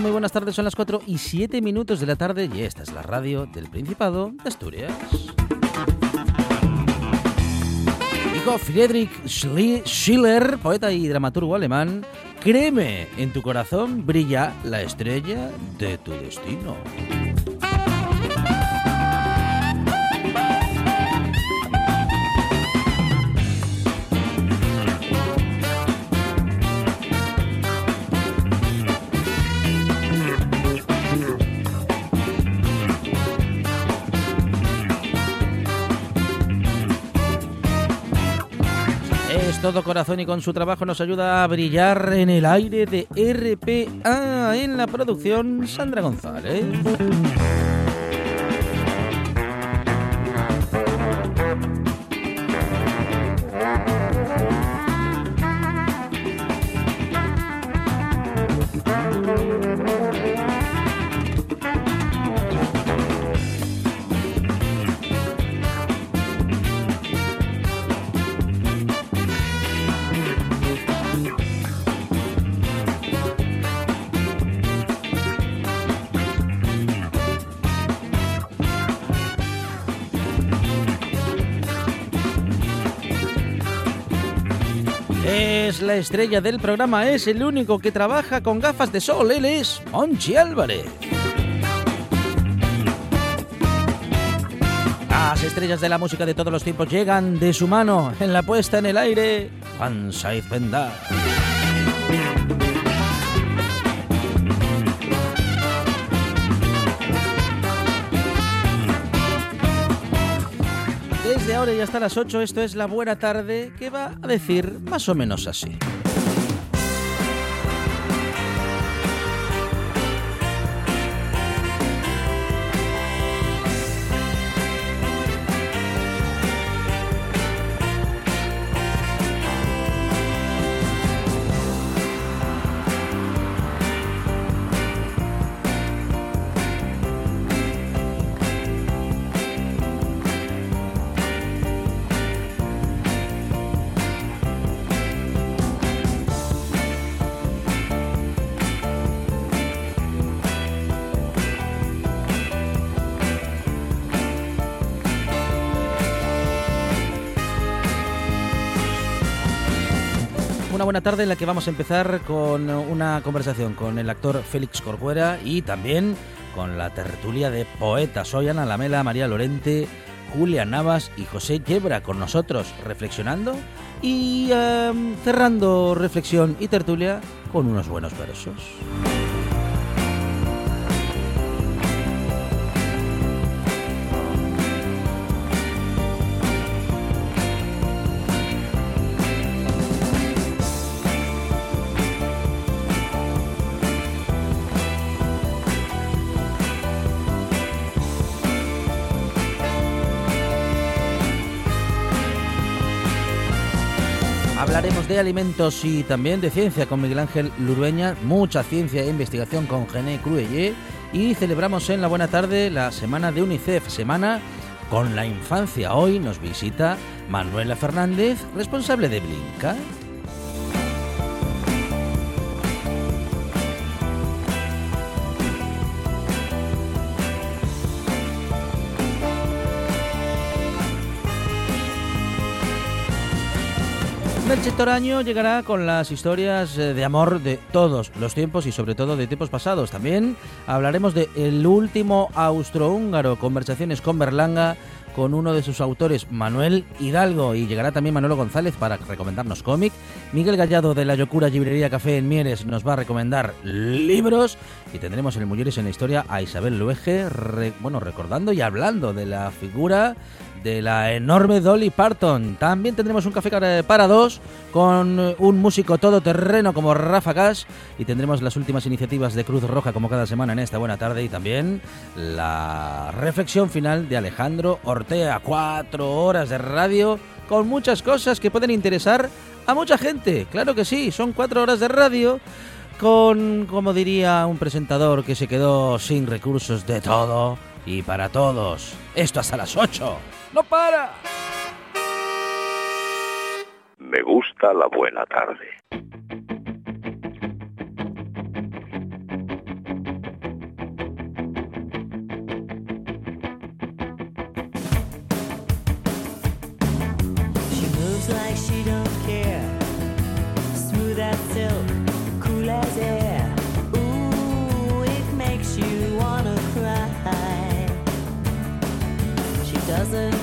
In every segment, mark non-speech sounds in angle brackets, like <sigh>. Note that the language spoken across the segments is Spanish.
Muy buenas tardes, son las 4 y 7 minutos de la tarde y esta es la radio del Principado de Asturias. Dijo Friedrich Schiller, poeta y dramaturgo alemán, créeme, en tu corazón brilla la estrella de tu destino. Todo corazón y con su trabajo nos ayuda a brillar en el aire de RPA en la producción Sandra González. La estrella del programa, es el único que trabaja con gafas de sol, él es Monchi Álvarez. Las estrellas de la música de todos los tiempos llegan de su mano en la puesta en el aire, Juan Saiz Bendar. Ahora y hasta las 8 esto es la buena tarde que va a decir más o menos así. Buena tarde en la que vamos a empezar con una conversación con el actor Félix Corcuera y también con la tertulia de poetas. Soy Ana Lamela, María Lorente, Julia Navas y José Yebra con nosotros reflexionando y em, cerrando reflexión y tertulia con unos buenos versos. Alimentos y también de ciencia con Miguel Ángel Lurueña, mucha ciencia e investigación con Gené Cruelle y celebramos en la buena tarde la semana de UNICEF, semana con la infancia. Hoy nos visita Manuela Fernández, responsable de Blinca. Merche Toraño llegará con las historias eh, de amor de todos los tiempos y sobre todo de tiempos pasados. También hablaremos de El último austrohúngaro, conversaciones con Berlanga con uno de sus autores, Manuel Hidalgo, y llegará también Manolo González para recomendarnos cómic. Miguel Gallado de la Yocura Librería Café en Mieres nos va a recomendar libros y tendremos en el Mujeres en la Historia a Isabel Luege, bueno, recordando y hablando de la figura de la enorme Dolly Parton. También tendremos un café para dos con un músico todoterreno como Rafa Cash y tendremos las últimas iniciativas de Cruz Roja como cada semana en esta buena tarde y también la reflexión final de Alejandro Ortea. Cuatro horas de radio con muchas cosas que pueden interesar a mucha gente. Claro que sí, son cuatro horas de radio con, como diría un presentador que se quedó sin recursos de todo y para todos. Esto hasta las 8. ¡No para! Me gusta la buena tarde. Doesn't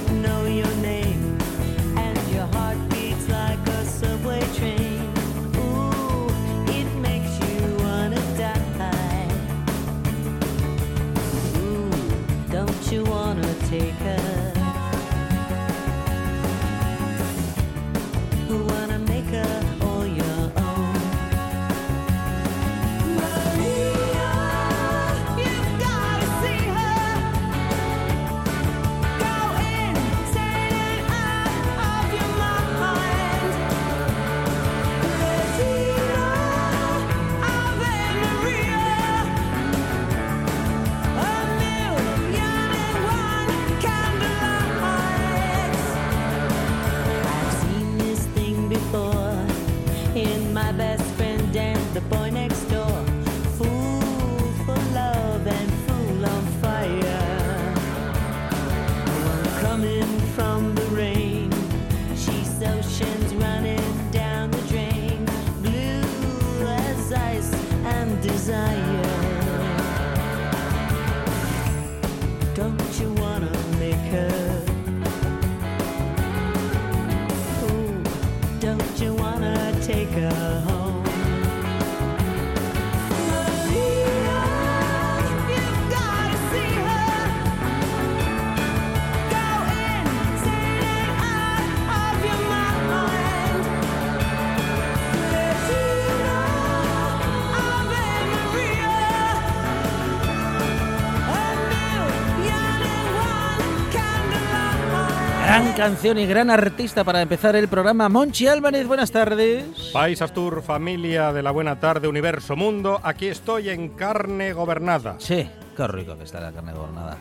canción y gran artista para empezar el programa. Monchi Álvarez, buenas tardes. País Astur, familia de la buena tarde, universo, mundo. Aquí estoy en carne gobernada. Sí, qué rico que está la carne gobernada.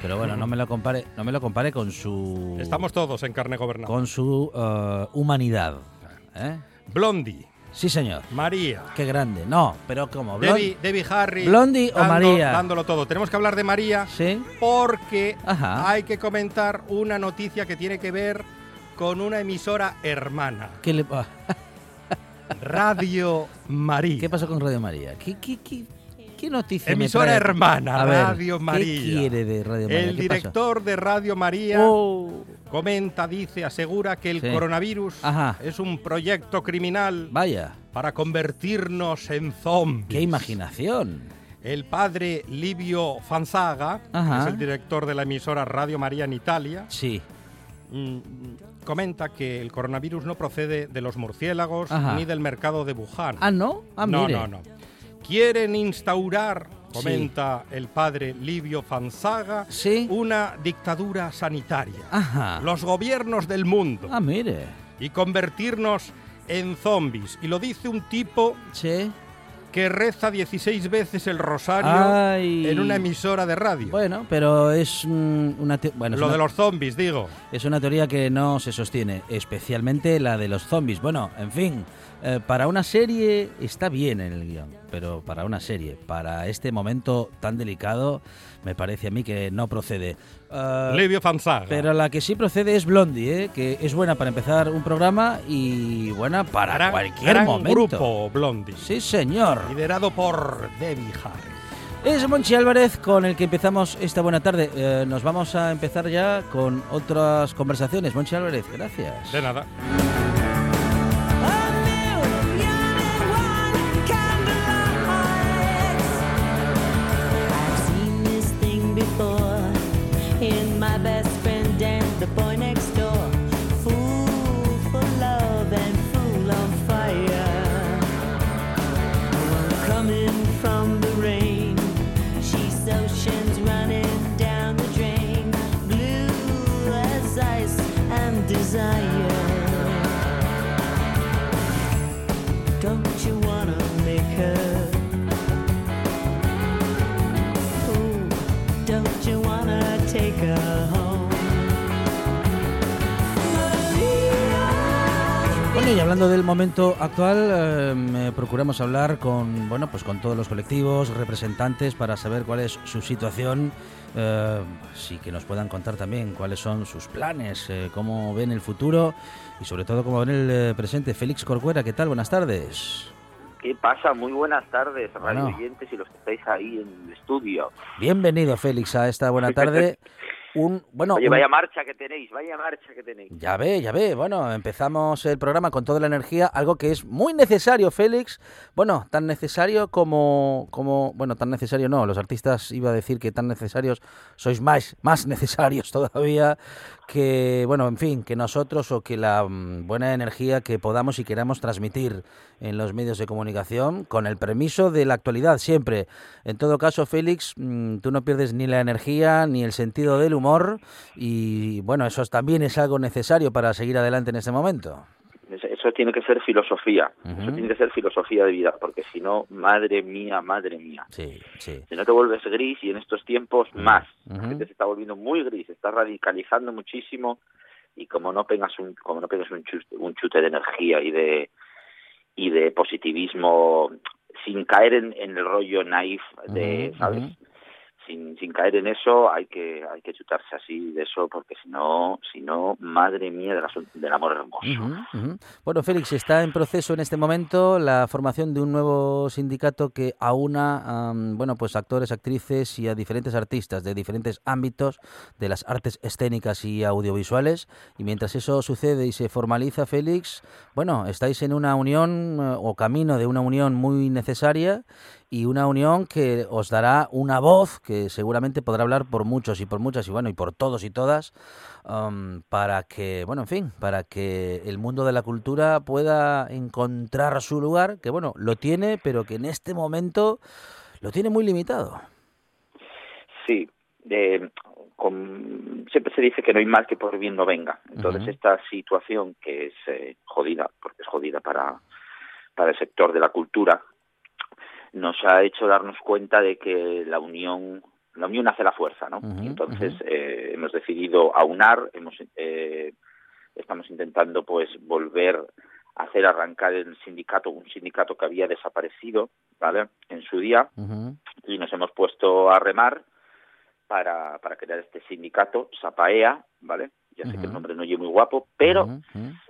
Pero bueno, no me lo compare, no me lo compare con su. Estamos todos en carne gobernada. Con su uh, humanidad. ¿eh? Blondie. Sí, señor. María. Qué grande. No, pero ¿cómo? Debbie, Debbie Harry. Blondie o María. Dándolo todo. Tenemos que hablar de María. Sí. Porque hay que comentar una noticia que tiene que ver con una emisora hermana. ¿Qué le <laughs> Radio María. ¿Qué pasó con Radio María? ¿Qué, qué, qué, qué noticia Emisora hermana, Radio María. ¿Qué quiere de Radio María? El director de Radio María oh. comenta, dice, asegura que el coronavirus es un proyecto criminal. Vaya. Para convertirnos en zombies. ¡Qué imaginación! El padre Livio Fanzaga, que es el director de la emisora Radio María en Italia. Sí. Mm, comenta que el coronavirus no procede de los murciélagos ni del mercado de Wuhan. Ah, no. Ah, no, no, no. Quieren instaurar, comenta el padre Livio Fanzaga, una dictadura sanitaria. Los gobiernos del mundo. Ah, mire. Y convertirnos en zombies. Y lo dice un tipo que reza 16 veces el rosario en una emisora de radio. Bueno, pero es una... Bueno, Lo de los zombies, digo. Es una teoría que no se sostiene, especialmente la de los zombies. Bueno, en fin, eh, para una serie está bien en el guion, pero para una serie, para este momento tan delicado, me parece a mí que no procede. Uh, Livio Fanzaga. Pero la que sí procede es Blondie, ¿eh? que es buena para empezar un programa y buena para cualquier gran momento. grupo Blondie. Sí, señor. Liderado por Debbie Harry. Es Monchi Álvarez con el que empezamos esta buena tarde. Eh, nos vamos a empezar ya con otras conversaciones. Monchi Álvarez, gracias. De nada. Hablando del momento actual, eh, procuramos hablar con bueno, pues con todos los colectivos, representantes para saber cuál es su situación, eh, sí que nos puedan contar también cuáles son sus planes, eh, cómo ven el futuro y sobre todo cómo ven el eh, presente. Félix Corcuera, ¿qué tal? Buenas tardes. ¿Qué pasa? Muy buenas tardes, radio oyentes y los que estáis ahí en el estudio. Bienvenido, Félix, a esta buena <laughs> tarde. Bueno, Oye, vaya marcha que tenéis, vaya marcha que tenéis. Ya ve, ya ve. Bueno, empezamos el programa con toda la energía, algo que es muy necesario, Félix. Bueno, tan necesario como, como, bueno, tan necesario no. Los artistas iba a decir que tan necesarios sois más, más necesarios <laughs> todavía que, bueno, en fin, que nosotros o que la mm, buena energía que podamos y queramos transmitir en los medios de comunicación, con el permiso de la actualidad siempre. En todo caso, Félix, mm, tú no pierdes ni la energía ni el sentido del humor y, bueno, eso también es algo necesario para seguir adelante en este momento. Eso tiene que ser filosofía, eso tiene que ser filosofía de vida, porque si no, madre mía, madre mía. Sí, sí. Si no te vuelves gris y en estos tiempos más, la gente se está volviendo muy gris, se está radicalizando muchísimo y como no pegas un, como no pegas un chute, un chute de energía y de y de positivismo sin caer en, el rollo naif de, ¿sabes? Sin, sin caer en eso hay que hay que chutarse así de eso porque si no si no madre mía del amor hermoso. Bueno Félix está en proceso en este momento la formación de un nuevo sindicato que aúna bueno pues actores actrices y a diferentes artistas de diferentes ámbitos de las artes escénicas y audiovisuales. Y mientras eso sucede y se formaliza Félix bueno estáis en una unión eh, o camino de una unión muy necesaria y una unión que os dará una voz que seguramente podrá hablar por muchos y por muchas y bueno y por todos y todas um, para que bueno en fin para que el mundo de la cultura pueda encontrar su lugar que bueno lo tiene pero que en este momento lo tiene muy limitado. Sí siempre se dice que no hay mal que por bien no venga. Entonces esta situación que es eh, jodida porque es jodida para para el sector de la cultura nos ha hecho darnos cuenta de que la unión la unión hace la fuerza, ¿no? entonces eh, hemos decidido aunar, hemos eh, estamos intentando pues volver a hacer arrancar el sindicato, un sindicato que había desaparecido, ¿vale? En su día y nos hemos puesto a remar para, para crear este sindicato, Zapaea, ¿vale? Ya sé que el nombre no es muy guapo, pero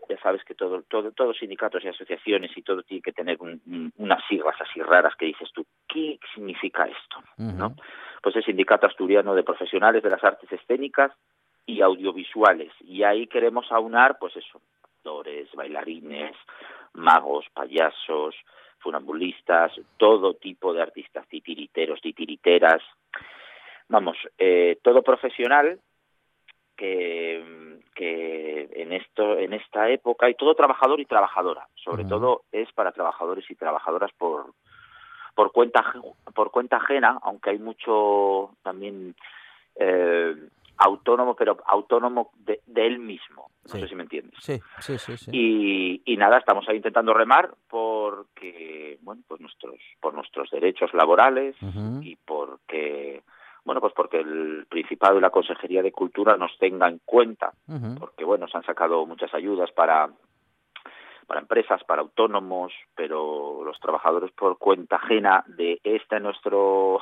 ya sabes que todo, todo, todos sindicatos y asociaciones y todo tiene que tener unas siglas así raras que dices tú, ¿qué significa esto? ¿no? Pues el Sindicato Asturiano de Profesionales de las Artes Escénicas y Audiovisuales. Y ahí queremos aunar, pues eso, actores, bailarines, magos, payasos, funambulistas, todo tipo de artistas, titiriteros, titiriteras, vamos, eh, todo profesional que, que en esto en esta época y todo trabajador y trabajadora. Sobre todo es para trabajadores y trabajadoras por por cuenta por cuenta ajena aunque hay mucho también eh, autónomo pero autónomo de, él mismo. No sé si me entiendes. Sí, sí, sí, y, y nada estamos ahí intentando remar porque bueno pues nuestros por nuestros derechos laborales y porque bueno, pues porque el Principado y la Consejería de Cultura nos tenga en cuenta, porque bueno, se han sacado muchas ayudas para para empresas, para autónomos, pero los trabajadores por cuenta ajena de este nuestro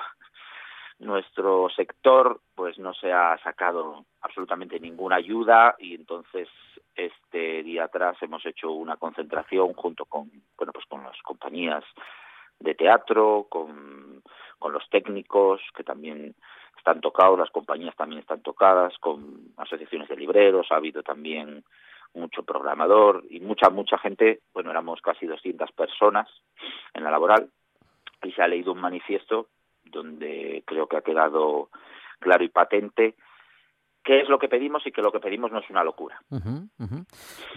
nuestro sector pues no se ha sacado absolutamente ninguna ayuda y entonces este día atrás hemos hecho una concentración junto con bueno pues con las compañías de teatro, con, con los técnicos que también están tocados, las compañías también están tocadas, con asociaciones de libreros, ha habido también mucho programador y mucha, mucha gente, bueno, éramos casi 200 personas en la laboral y se ha leído un manifiesto donde creo que ha quedado claro y patente qué es lo que pedimos y que lo que pedimos no es una locura.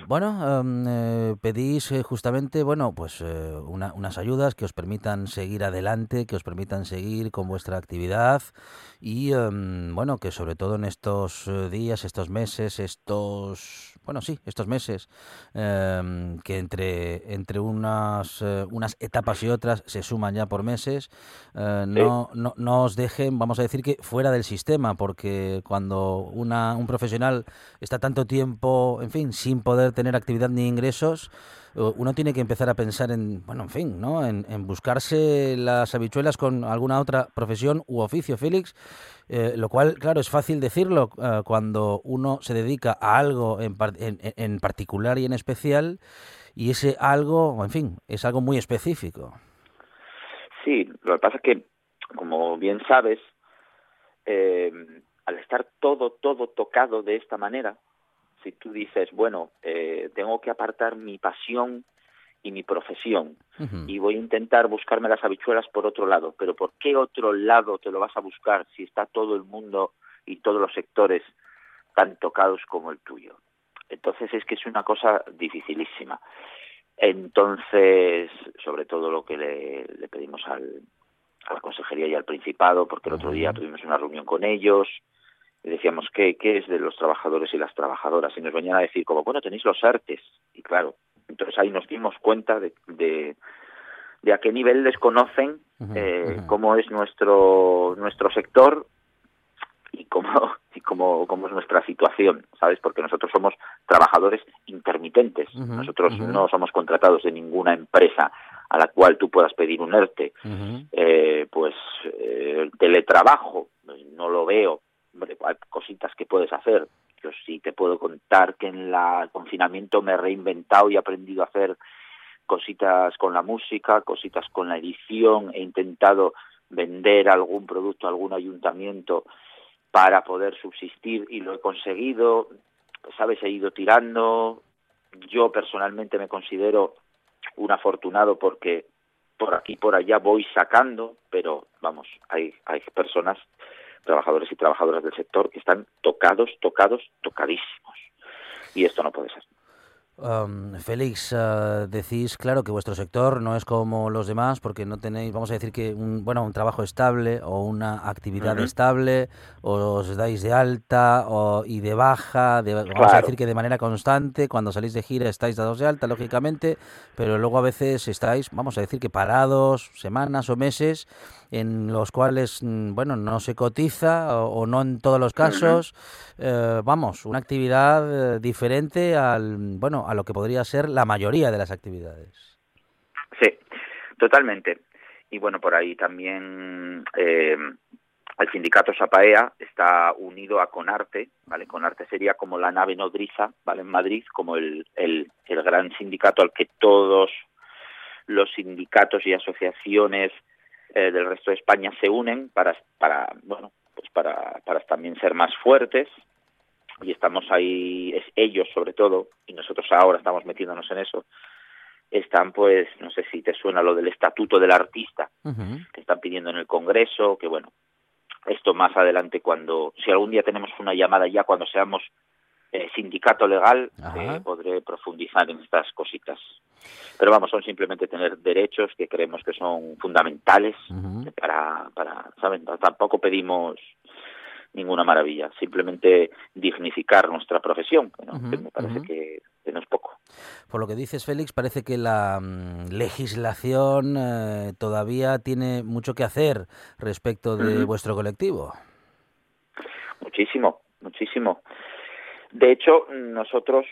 Bueno, em, eh, pedís eh, justamente, bueno, pues eh, unas ayudas que os permitan seguir adelante, que os permitan seguir con vuestra actividad y, em, bueno, que sobre todo en estos días, estos meses, estos, bueno, sí, estos meses, em, que entre, entre unas, unas etapas y otras se suman ya por meses, no, no, no os dejen, vamos a decir que fuera del sistema, porque cuando un profesional está tanto tiempo, en fin, sin poder tener actividad ni ingresos, uno tiene que empezar a pensar en, bueno, en fin, ¿no? En, buscarse las habichuelas con alguna otra profesión u oficio, Félix, eh, lo cual, claro, es fácil decirlo eh, cuando uno se dedica a algo en, en, particular y en especial, y ese algo, en fin, es algo muy específico. Sí, lo que pasa es que, como bien sabes, eh, al estar todo, todo tocado de esta manera, si tú dices, bueno, eh, tengo que apartar mi pasión y mi profesión y voy a intentar buscarme las habichuelas por otro lado, pero ¿por qué otro lado te lo vas a buscar si está todo el mundo y todos los sectores tan tocados como el tuyo? Entonces es que es una cosa dificilísima. Entonces, sobre todo lo que le, pedimos al, a la Consejería y al Principado, porque el otro día tuvimos una reunión con ellos, y decíamos, ¿qué, ¿qué es de los trabajadores y las trabajadoras? Y nos venían a decir, como, bueno, tenéis los artes. Y claro, entonces ahí nos dimos cuenta de, de, a qué nivel desconocen eh, cómo es nuestro, nuestro sector y cómo, <laughs> y cómo, cómo es nuestra situación, ¿sabes? Porque nosotros somos trabajadores intermitentes. nosotros no somos contratados de ninguna empresa a la cual tú puedas pedir un ERTE. Eh, pues eh, el teletrabajo, no lo veo hay cositas que puedes hacer. Yo sí te puedo contar que en el confinamiento me he reinventado y he aprendido a hacer cositas con la música, cositas con la edición, he intentado vender algún producto a algún ayuntamiento para poder subsistir y lo he conseguido, sabes, he ido tirando, yo personalmente me considero un afortunado porque por aquí por allá voy sacando, pero vamos, hay, hay personas trabajadores y trabajadoras del sector que están tocados, tocados, tocadísimos. Y esto no puede ser. Um, Félix, uh, decís, claro, que vuestro sector no es como los demás porque no tenéis, vamos a decir que un, bueno, un trabajo estable o una actividad estable, o os dais de alta o, y de baja, de, vamos a decir que de manera constante, cuando salís de gira estáis dados de alta, lógicamente, pero luego a veces estáis, vamos a decir que parados, semanas o meses, en los cuales, mm, bueno, no se cotiza o, no en todos los casos, eh, vamos, una actividad eh, diferente al, bueno, a lo que podría ser la mayoría de las actividades. Sí, totalmente. Y bueno, por ahí también eh, el sindicato Sapaea está unido a Conarte, ¿vale? Conarte sería como la nave nodriza, ¿vale? En Madrid, como el, el, el gran sindicato al que todos los sindicatos y asociaciones eh, del resto de España se unen para, para bueno, pues para, para también ser más fuertes y estamos ahí, es ellos sobre todo, y nosotros ahora estamos metiéndonos en eso, están pues, no sé si te suena lo del estatuto del artista, que están pidiendo en el Congreso, que bueno, esto más adelante cuando, si algún día tenemos una llamada ya cuando seamos eh, sindicato legal, eh, podré profundizar en estas cositas. Pero vamos, son simplemente tener derechos que creemos que son fundamentales para, para, ¿saben? Tampoco pedimos ninguna maravilla, simplemente dignificar nuestra profesión, que me parece que, no es poco. Por lo que dices, Félix, parece que la mm, legislación eh, todavía tiene mucho que hacer respecto de vuestro colectivo. Muchísimo, muchísimo. De hecho, nosotros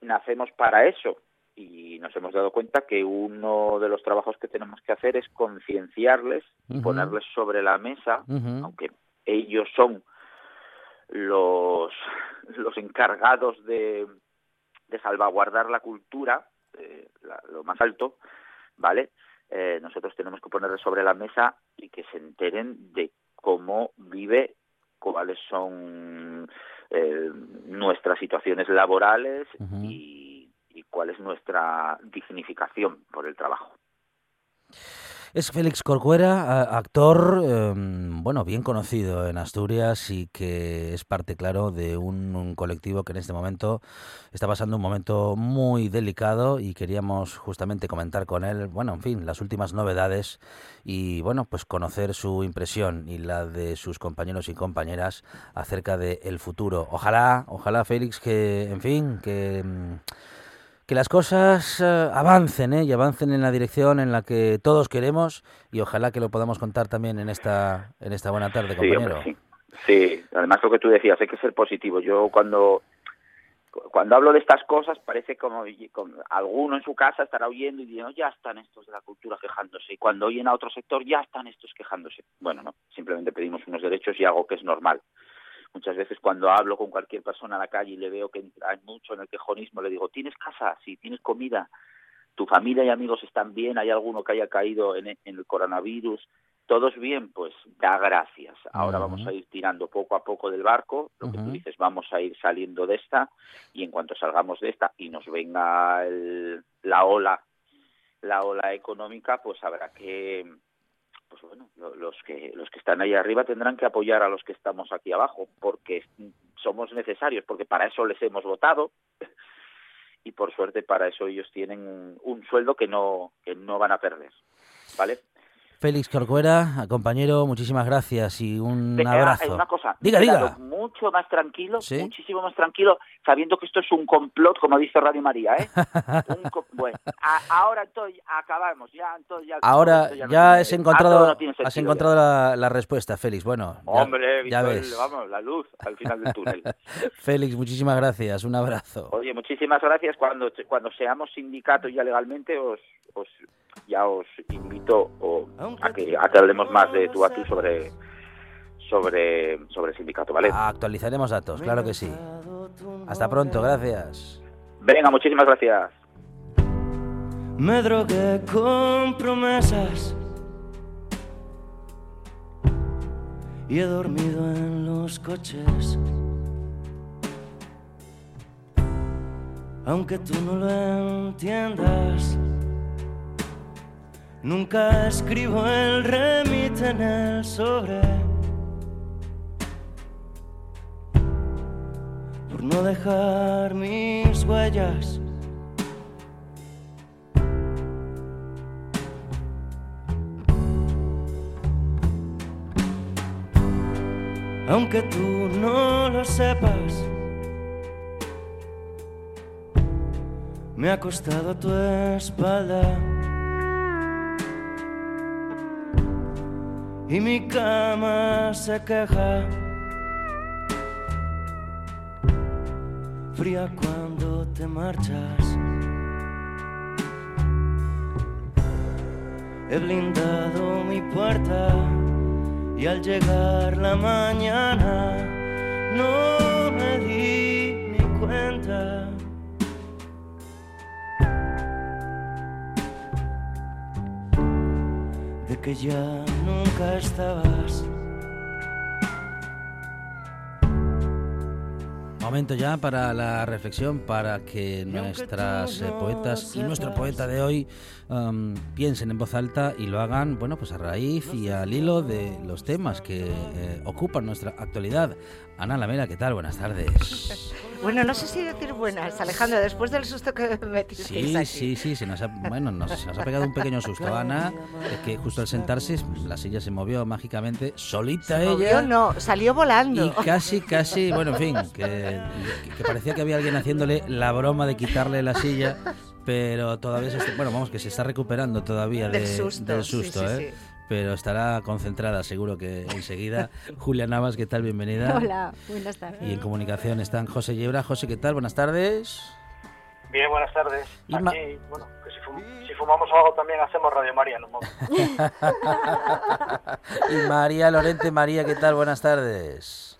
nacemos para eso y nos hemos dado cuenta que uno de los trabajos que tenemos que hacer es concienciarles y ponerles sobre la mesa, aunque ellos son los, los encargados de, de salvaguardar la cultura, eh, lo más alto, ¿vale? eh, nosotros tenemos que ponerle sobre la mesa y que se enteren de cómo vive, cuáles son eh, nuestras situaciones laborales y, y cuál es nuestra dignificación por el trabajo. Es Félix Corcuera, actor, em, bueno, bien conocido en Asturias y que es parte, claro, de un, colectivo que en este momento está pasando un momento muy delicado y queríamos justamente comentar con él, bueno, en fin, las últimas novedades y, bueno, pues conocer su impresión y la de sus compañeros y compañeras acerca del futuro. Ojalá, ojalá, Félix, que, en fin, que em, que las cosas eh, avancen ¿eh? y avancen en la dirección en la que todos queremos y ojalá que lo podamos contar también en esta en esta buena tarde, compañero. sí. además lo que tú decías, hay que ser positivo. Yo cuando cuando hablo de estas cosas parece como, alguno en su casa estará oyendo y diciendo ya están estos de la cultura quejándose y cuando oyen a otro sector ya están estos quejándose. Bueno, no, simplemente pedimos unos derechos y algo que es normal. Muchas veces cuando hablo con cualquier persona en la calle y le veo que entra mucho en el quejonismo, le digo, ¿tienes casa? Sí, ¿tienes comida? ¿Tu familia y amigos están bien? ¿Hay alguno que haya caído en, el coronavirus? ¿Todos bien? Pues da gracias. Ahora vamos a ir tirando poco a poco del barco. Lo que tú dices, vamos a ir saliendo de esta y en cuanto salgamos de esta y nos venga la ola la ola económica, pues habrá que pues bueno, los que los que están ahí arriba tendrán que apoyar a los que estamos aquí abajo, porque somos necesarios, porque para eso les hemos votado <laughs> y por suerte para eso ellos tienen un, sueldo que no que no van a perder, ¿vale? Félix Corcuera, compañero, muchísimas gracias y un abrazo. Una cosa, diga, diga. Mucho más tranquilo, muchísimo más tranquilo, sabiendo que esto es un complot, como dice Radio María, ¿eh? <laughs> bueno, ahora entonces acabamos, ya entonces ya. Ahora ya, has encontrado, has encontrado la, respuesta, Félix. Bueno, hombre, ya, ves. vamos, la luz al final del túnel. <laughs> Félix, muchísimas gracias, un abrazo. Oye, muchísimas gracias. Cuando cuando seamos sindicato ya legalmente os, os ya os invito a que, a que hablemos más de tú a tú sobre sobre sobre el sindicato, ¿vale? Actualizaremos datos, claro que sí. Hasta pronto, gracias. Venga, muchísimas gracias. Me drogué con promesas y he dormido en los coches. Aunque tú no lo entiendas. Nunca escribo el remite en el sobre. Por no dejar mis huellas. Aunque tú no lo sepas, me ha costado tu espalda. Y mi cama se queja. Fría cuando te marchas. He blindado mi puerta y al llegar la mañana no me di ni cuenta. de que ya nunca estabas. Momento ya para la reflexión, para que nuestras eh, poetas y nuestro poeta de hoy um, piensen en voz alta y lo hagan, bueno, pues a raíz y al hilo de los temas que eh, ocupan nuestra actualidad. Ana Lamela, ¿qué tal? Buenas tardes. <laughs> Bueno, no sé si decir buenas, Alejandro, después del susto que me metiste Sí, sí, sí, sí nos ha, bueno, nos, ha pegado un pequeño susto, Ana, es que justo al sentarse la silla se movió mágicamente, solita ella. Movió, no, salió volando. Y casi, casi, bueno, en fin, que, parecía que había alguien haciéndole la broma de quitarle la silla, pero todavía se bueno, vamos, que se está recuperando todavía del susto, del susto ¿eh? Pero estará concentrada seguro que enseguida. <laughs> Julia Navas, ¿qué tal? Bienvenida. Hola, buenas tardes. Y en comunicación están José Yebra. José, ¿qué tal? Buenas tardes. Bien, buenas tardes. Aquí, bueno, que si, fumamos algo también hacemos Radio María, ¿no? <laughs> y María Lorente, María, ¿qué tal? Buenas tardes.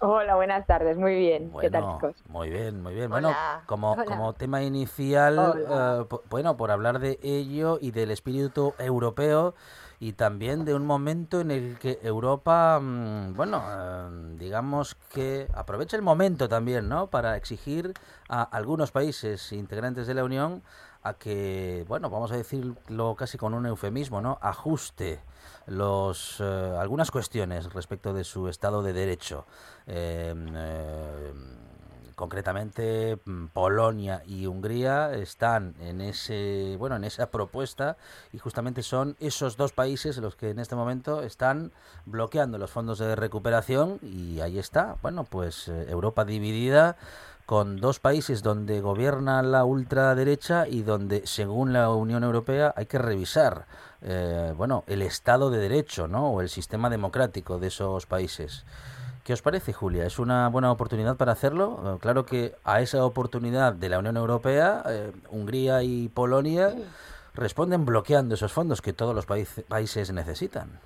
Hola, buenas tardes, muy bien. ¿Qué tal, chicos? Muy bien, muy bien. Bueno, como, como tema inicial, eh, bueno, por hablar de ello y del espíritu europeo y también de un momento en el que Europa, mm, bueno, eh, digamos que aprovecha el momento también, ¿no? Para exigir a algunos países integrantes de la Unión a que, bueno, vamos a decirlo casi con un eufemismo, ¿no? Ajuste los eh, algunas cuestiones respecto de su estado de derecho. Em, eh, concretamente mm, Polonia y Hungría están en ese bueno en esa propuesta y justamente son esos dos países los que en este momento están bloqueando los fondos de recuperación y ahí está bueno pues eh, Europa dividida con dos países donde gobierna la ultraderecha y donde, según la Unión Europea, hay que revisar, eh, bueno, el Estado de Derecho, ¿no? O el sistema democrático de esos países. ¿Qué os parece, Julia? ¿Es una buena oportunidad para hacerlo? Eh, claro que a esa oportunidad de la Unión Europea, eh, Hungría y Polonia responden bloqueando esos fondos que todos los países necesitan.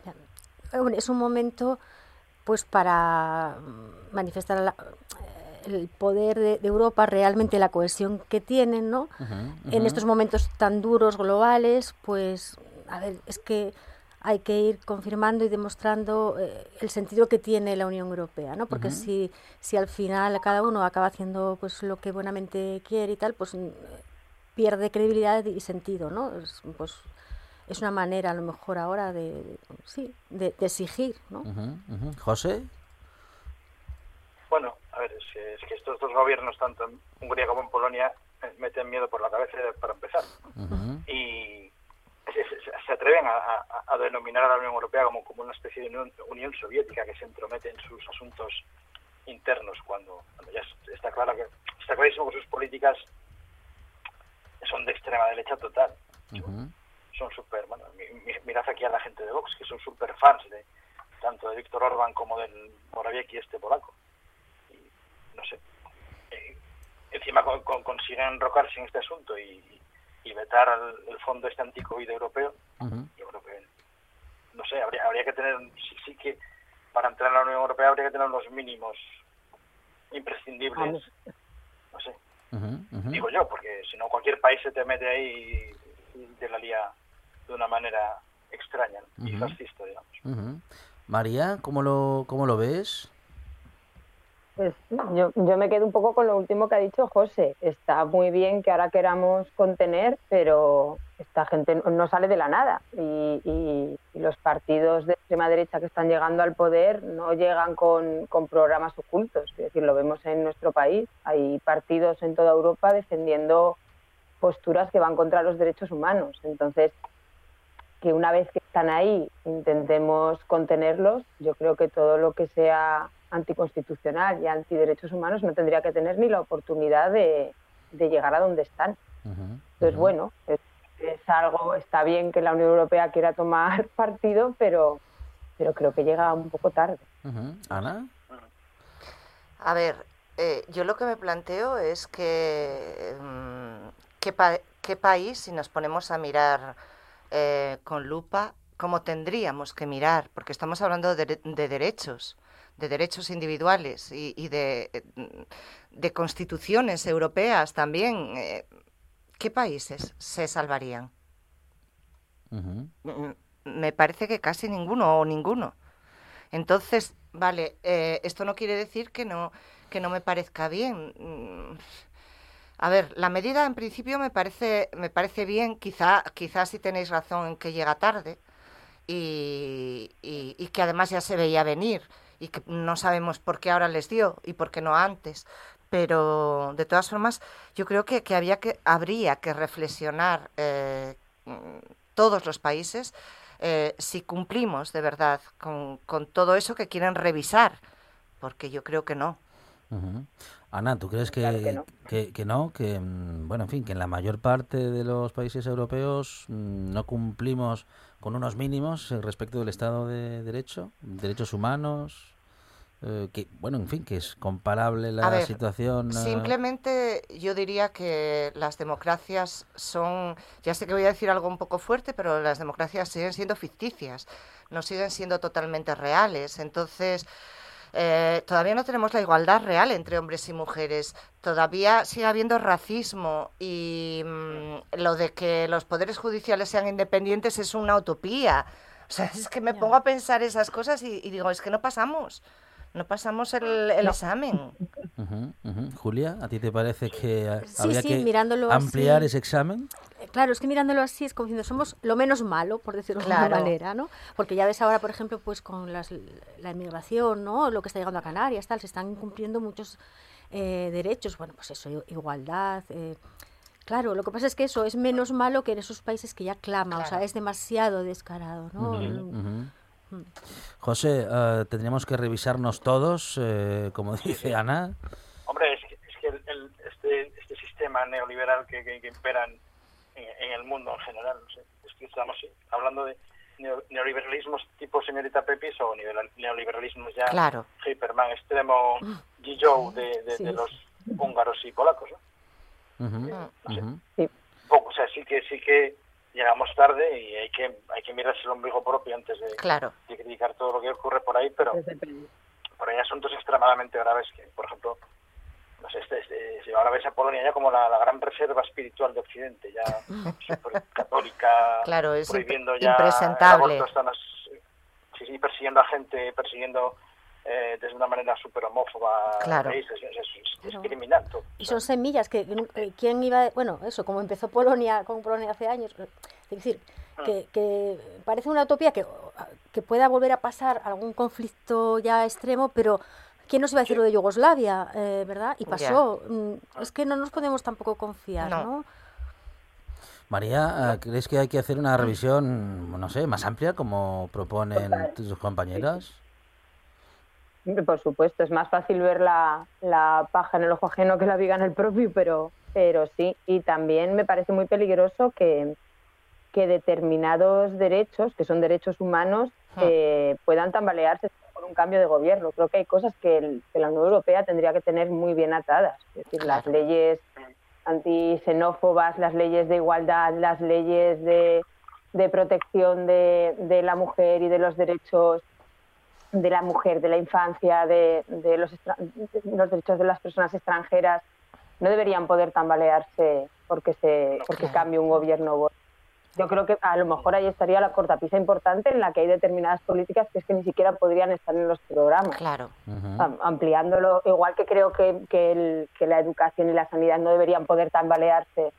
Es un momento pues para manifestar la, el poder de, Europa, realmente la cohesión que tienen, ¿no? En estos momentos tan duros globales, pues, a ver, es que hay que ir confirmando y demostrando eh, el sentido que tiene la Unión Europea, ¿no? Porque si, si al final cada uno acaba haciendo pues lo que buenamente quiere y tal, pues mm, pierde credibilidad y sentido, ¿no? Es, pues es una manera a lo mejor ahora de, sí, de, exigir, ¿no? José. Bueno, a ver, es, que estos dos gobiernos, tanto en Hungría como en Polonia, meten miedo por la cabeza para empezar. Y se, atreven a, denominar a la Unión Europea como, como una especie de unión, soviética que se entromete en sus asuntos internos cuando, ya está claro que está clarísimo que sus políticas son de extrema derecha total. Son súper, bueno, mirad aquí a la gente de Vox, que son súper fans de tanto de Víctor Orban como del Morawiecki este polaco no sé, eh, encima consiguen enrocarse en este asunto y, vetar el, fondo este anti-COVID europeo, yo creo que, no sé, habría, habría que tener, sí, sí que para entrar en la Unión Europea habría que tener los mínimos imprescindibles, no sé, digo yo, porque si no cualquier país se te mete ahí y, te la lía de una manera extraña y fascista, digamos. María, ¿cómo lo, cómo lo ves? Pues yo, yo me quedo un poco con lo último que ha dicho José. Está muy bien que ahora queramos contener, pero esta gente no sale de la nada. Y, y, los partidos de extrema derecha que están llegando al poder no llegan con, con, programas ocultos. Es decir, lo vemos en nuestro país. Hay partidos en toda Europa defendiendo posturas que van contra los derechos humanos. Entonces, que una vez que están ahí intentemos contenerlos, yo creo que todo lo que sea anticonstitucional y antiderechos humanos no tendría que tener ni la oportunidad de, llegar a donde están. Entonces, bueno, es, algo, está bien que la Unión Europea quiera tomar <laughs> partido, pero, pero creo que llega un poco tarde. Ana. A ver, eh, yo lo que me planteo es que mm, ¿qué, país, si nos ponemos a mirar eh, con lupa, cómo tendríamos que mirar, porque estamos hablando de derechos de derechos individuales y, de, de, constituciones europeas también, eh, ¿qué países se salvarían? Me parece que casi ninguno o ninguno. Entonces, vale, eh, esto no quiere decir que no, que no me parezca bien. Mm, a ver, la medida en principio me parece, me parece bien, quizá, quizá si tenéis razón en que llega tarde y, y que además ya se veía venir y que no sabemos por qué ahora les dio y por qué no antes. Pero de todas formas, yo creo que, que, había que habría que reflexionar eh, todos los países eh, si cumplimos de verdad con, con, todo eso que quieren revisar, porque yo creo que no. Ana, ¿tú crees que, que, que, no? Que, mm, bueno, en fin, que en la mayor parte de los países europeos mm, no cumplimos con unos mínimos respecto del Estado de Derecho, derechos humanos, eh, que, bueno, en fin, que es comparable la situación. Eh. Simplemente yo diría que las democracias son, ya sé que voy a decir algo un poco fuerte, pero las democracias siguen siendo ficticias, no siguen siendo totalmente reales. Entonces, Eh, todavía no tenemos la igualdad real entre hombres y mujeres. Todavía sigue habiendo racismo y mm, lo de que los poderes judiciales sean independientes es una utopía. O sea, es que me pongo a pensar esas cosas y, digo, es que no pasamos. No pasamos el, examen. Julia, ¿a ti te parece que habría que ampliar ese examen? Claro, es que mirándolo así es como diciendo somos lo menos malo, por decirlo de alguna manera, ¿no? Porque ya ves ahora, por ejemplo, pues con las, la inmigración, ¿no? Lo que está llegando a Canarias, tal, se están incumpliendo muchos eh, derechos, bueno, pues eso, igualdad. Eh, claro, lo que pasa es que eso es menos malo que en esos países que ya clama, o sea, es demasiado descarado, ¿no? Mm. José, uh, tendríamos que revisarnos todos, eh, como dice Ana. Hombre, es que, es que el, este, este, sistema neoliberal que, que, que impera en, el mundo en general. No sé, es que estamos hablando de neoliberalismos tipo señorita Pepis o neoliberalismos ya claro. Hyperman extremo Gijou de, de, los húngaros y polacos. ¿no? sí. Poco, o sea, sí que sí que llegamos tarde y hay que hay que mirarse el ombligo propio antes de, claro. de criticar todo lo que ocurre por ahí, pero, pero hay asuntos extremadamente graves que, por ejemplo, este, este, ahora ves a Polonia ya como la, gran reserva espiritual de Occidente, ya <laughs> super católica, claro, es prohibiendo ya impresentable. sí, persiguiendo a gente, persiguiendo eh, de una manera súper homófoba. Claro. Es, criminal Y son semillas que, eh, ¿quién iba? Bueno, eso, como empezó Polonia, con Polonia hace años, es decir, ah. que, que, parece una utopía que, que pueda volver a pasar algún conflicto ya extremo, pero ¿Quién nos iba a decir lo de Yugoslavia, eh, verdad? Y pasó. Mm, es que no nos podemos tampoco confiar, ¿no? María, ¿crees que hay que hacer una revisión, no sé, más amplia, como proponen tus compañeras? Por supuesto, es más fácil ver la, la, paja en el ojo ajeno que la viga en el propio, pero, pero sí. Y también me parece muy peligroso que, que determinados derechos, que son derechos humanos, ah. eh, puedan tambalearse un cambio de gobierno. Creo que hay cosas que, la Unión Europea tendría que tener muy bien atadas. Es decir, las leyes antisenófobas, las leyes de igualdad, las leyes de, protección de, la mujer y de los derechos de la mujer, de la infancia, de, los, los derechos de las personas extranjeras, no deberían poder tambalearse porque se porque cambie un gobierno yo creo que a lo mejor ahí estaría la cortapisa importante en la que hay determinadas políticas que es que ni siquiera podrían estar en los programas. Claro. Ampliándolo, igual que creo que, que, la educación y la sanidad no deberían poder tambalearse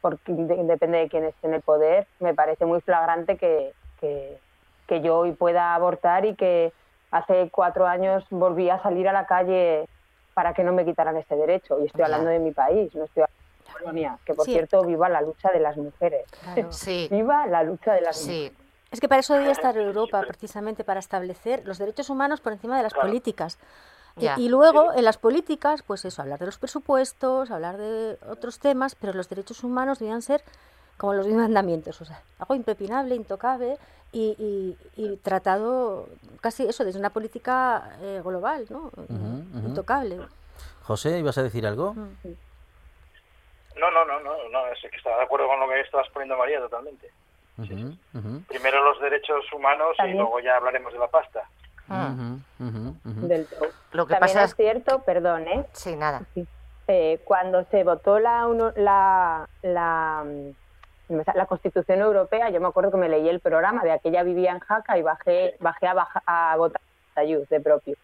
porque depende de quién esté en el poder, me parece muy flagrante que, que, que yo hoy pueda abortar y que hace cuatro años volví a salir a la calle para que no me quitaran ese derecho. Y estoy hablando de mi país, no estoy hablando que por cierto, viva la lucha de las mujeres. <laughs> Sí. viva la lucha de las mujeres. Es que para eso debía estar Europa, precisamente para establecer los derechos humanos por encima de las políticas. Y, luego, en las políticas, pues eso, hablar de los presupuestos, hablar de otros temas, pero los derechos humanos debían ser como los mandamientos, o sea, algo impepinable, intocable y, tratado casi eso desde una política eh, global, ¿no? Intocable. José, ¿ibas a decir algo? No, no, no, no, no, es que estaba de acuerdo con lo que estabas poniendo María totalmente. Primero los derechos humanos y luego ya hablaremos de la pasta. Ah. Del Lo que También pasa es cierto, perdón, ¿eh? Sí, nada. Eh, cuando se votó la, la, la, mm, la, Constitución Europea, yo me acuerdo que me leí el programa, de aquella vivía en Jaca y bajé, bajé a, a votar de propio.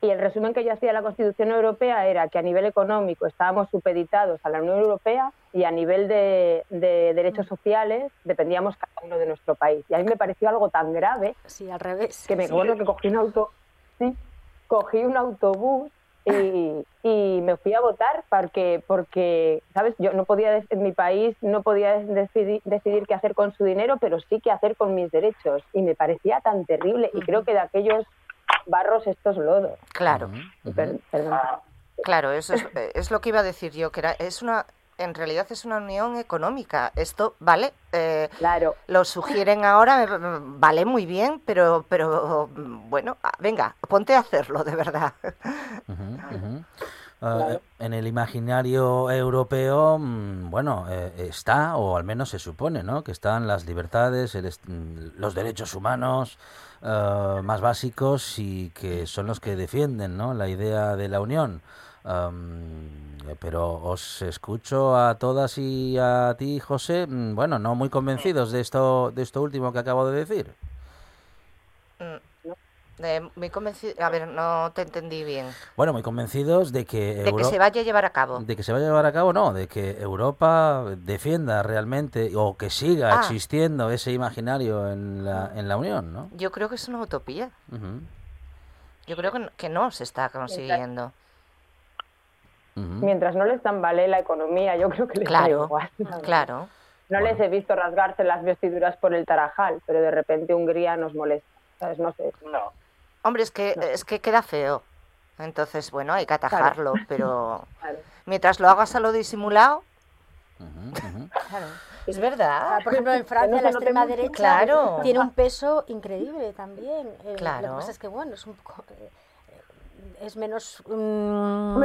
Y el resumen que yo hacía de la Constitución Europea era que a nivel económico estábamos supeditados a la Unión Europea y a nivel de, derechos sociales dependíamos cada uno de nuestro país. Y a mí me pareció algo tan grave sí, al revés. que me acuerdo que cogí un, auto, sí, cogí un autobús y, y, me fui a votar porque, porque, ¿sabes? Yo no podía, en mi país no podía decidir, decidir qué hacer con su dinero, pero sí qué hacer con mis derechos. Y me parecía tan terrible. Y creo que de aquellos barros estos lodos. Claro. Claro, eso es, lo que iba a decir yo, que era, es una, en realidad es una unión económica. Esto, ¿vale? Eh, claro. Lo sugieren ahora, vale muy bien, pero, pero bueno, ah, venga, ponte a hacerlo, de verdad. <laughs> eh, en el imaginario europeo, mm, bueno, eh, está, o al menos se supone, ¿no? Que están las libertades, mm, los derechos humanos eh, más básicos y que son los que defienden, ¿no? La idea de la unión. Pero os escucho a todas y a ti, José, mm, bueno, no muy convencidos de esto, de esto último que acabo de decir muy convencido, a ver, no te entendí bien. Bueno, muy convencidos de que... De que se vaya a llevar a cabo. De que se vaya a llevar a cabo, no, de que Europa defienda realmente o que siga ah. existiendo ese imaginario en la, en la Unión, ¿no? Yo creo que es una utopía. Yo creo que, que no se está consiguiendo. Mientras no les vale la economía, yo creo que les claro, igual. Claro. No les he visto rasgarse las vestiduras por el Tarajal, pero de repente Hungría nos molesta. ¿Sabes? No sé. No. Hombre, es que, es que queda feo. Entonces, bueno, hay que atajarlo, <laughs> pero mientras lo hagas a lo disimulado. Es verdad. Ah, por ejemplo, en <laughs> Francia la extrema derecha tiene un peso increíble también. claro. Eh, lo que pasa es que, bueno, es un poco eh, es menos mm,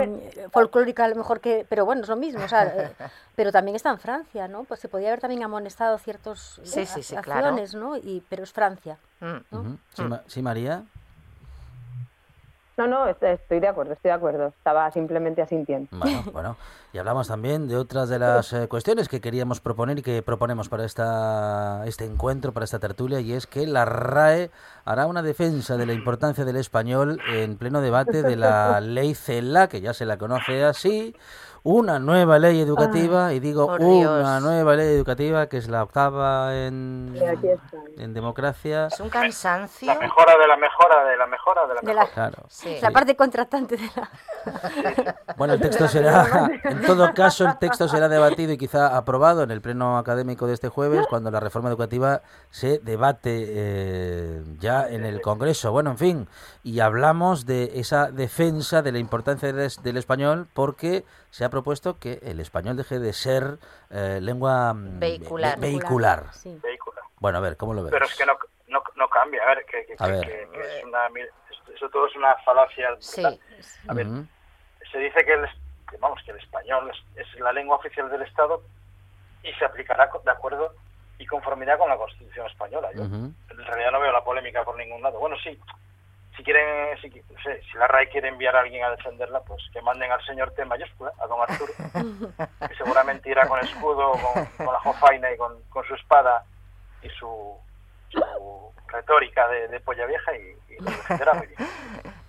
folclórica a lo mejor que pero bueno es lo mismo o sea, eh, <laughs> pero también está en Francia no pues se podía haber también amonestado ciertos sí, sí, sí, acciones no y pero es Francia mm. sí, María no, no, estoy de acuerdo, estoy de acuerdo. Estaba simplemente asintiendo. Bueno, <laughs> bueno. Y hablamos también de otras de las eh, cuestiones que queríamos proponer y que proponemos para esta, este encuentro, para esta tertulia, y es que la RAE hará una defensa de la importancia del español en pleno debate de la <laughs> ley CELA, que ya se la conoce así, una nueva ley educativa, y digo una nueva ley educativa, que es la octava en, en democracia. Es un cansancio. La mejora de la mejora de la mejora de la mejora. Claro. La parte contratante de la... <laughs> Bueno, el texto será, en todo caso, el texto será debatido y quizá aprobado en el pleno académico de este jueves, cuando la reforma educativa se debate eh, ya en el Congreso. Bueno, en fin, y hablamos de esa defensa de la importancia del español porque se ha propuesto que el español deje de ser eh, lengua mm, vehicular. vehicular. Bueno, a ver, ¿cómo lo ves? Pero es que no, no, no cambia, a ver, que, que, es una, eso todo es una falacia. Sí. A ver, se dice que el, vamos, que el español es, la lengua oficial del Estado y se aplicará de acuerdo y conformidad con la Constitución española. Yo en realidad no veo la polémica por ningún lado. Bueno, sí, si quieren, si, si la RAE quiere enviar a alguien a defenderla, pues que manden al señor T mayúscula, a don Arturo, <laughs> que seguramente irá con escudo, con, la jofaina y con, con, su espada y su, su retórica de, de polla vieja y, y lo muy bien.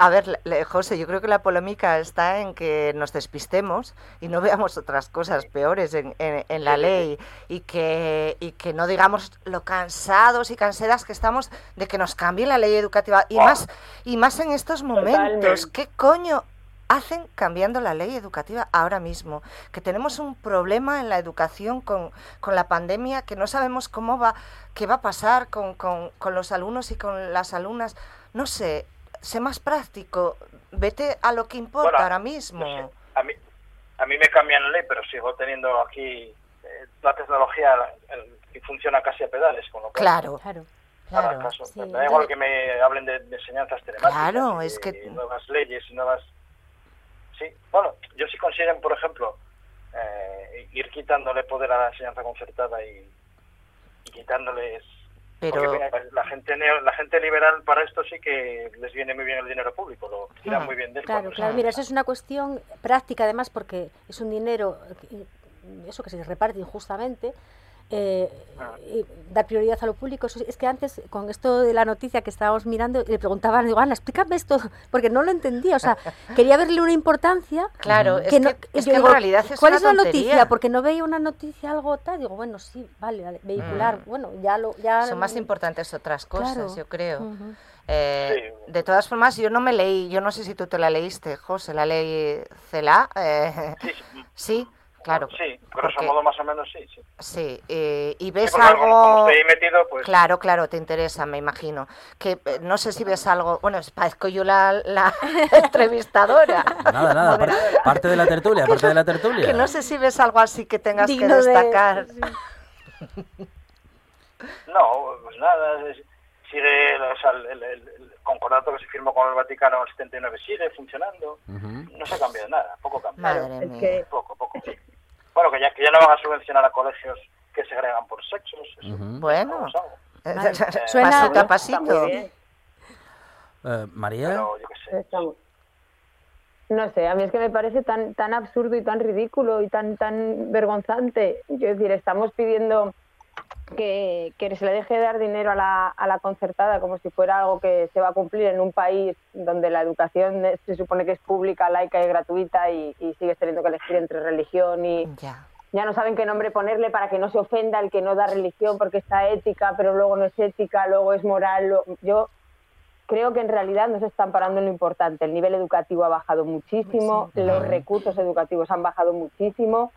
A ver, José, yo creo que la polémica está en que nos despistemos y no veamos otras cosas peores en, en, la ley y que, y que no digamos lo cansados y cansadas que estamos de que nos cambie la ley educativa y más y más en estos momentos. ¿Qué coño hacen cambiando la ley educativa ahora mismo? Que tenemos un problema en la educación con, con la pandemia que no sabemos cómo va, qué va a pasar con, con, con los alumnos y con las alumnas. No sé, sé más práctico, vete a lo que importa ahora mismo. a, mí, a mí me cambian la ley, pero sigo teniendo aquí eh, la tecnología que funciona casi a pedales. Con lo claro, claro. Claro, me da igual que me hablen de, enseñanzas telemáticas, claro, es que... nuevas leyes y nuevas... Sí, bueno, yo sí considero, por ejemplo, eh, ir quitándole poder a la enseñanza concertada y, y quitándoles pero la gente la gente liberal para esto sí que les viene muy bien el dinero público, lo tiran muy bien de Claro, claro, mira, eso es una cuestión práctica además porque es un dinero eso que se reparte injustamente eh, dar prioridad a lo público. Es que antes, con esto de la noticia que estábamos mirando, le preguntaban, digo, Ana, explícame esto, <laughs> porque no lo entendía. O sea, <laughs> quería verle una importancia. Claro, que es, que, en realidad es ¿Cuál es la noticia? Porque no veía una noticia, algo tal. Digo, bueno, sí, vale, vehicular. Mm. Bueno, ya lo. Ya, Son más importantes otras cosas, yo creo. Eh, de todas formas, yo no me leí, yo no sé si tú te la leíste, José, la ley CELA. Eh, sí. <laughs> Claro. Sí, grosso modo más o menos sí. Sí, sí eh, y ves algo... metido, pues... Claro, claro, te interesa, me imagino. Que eh, no sé si ves algo... Bueno, parezco yo la, la <laughs> entrevistadora. Nada, nada, parte, de la tertulia, parte de la tertulia. Que no sé si ves algo así que tengas que destacar. <laughs> No, pues nada, sigue el, concordato que se firmó con el Vaticano en el 79 sigue funcionando no se ha cambiado nada poco cambiado poco poco bueno que ya que ya no van a subvencionar a colegios que segregan por sexos bueno. suena pasito a pasito eh, María. No sé, a mí es que me parece tan tan absurdo y tan ridículo y tan tan vergonzante. Quiero decir, estamos pidiendo que, que, se le deje de dar dinero a la, a la concertada como si fuera algo que se va a cumplir en un país donde la educación se supone que es pública, laica y gratuita y, y sigues teniendo que elegir entre religión y... Ya. ya no saben qué nombre ponerle para que no se ofenda el que no da religión porque está ética, pero luego no es ética, luego es moral. Yo creo que en realidad no se están parando en lo importante. El nivel educativo ha bajado muchísimo, los recursos educativos han bajado muchísimo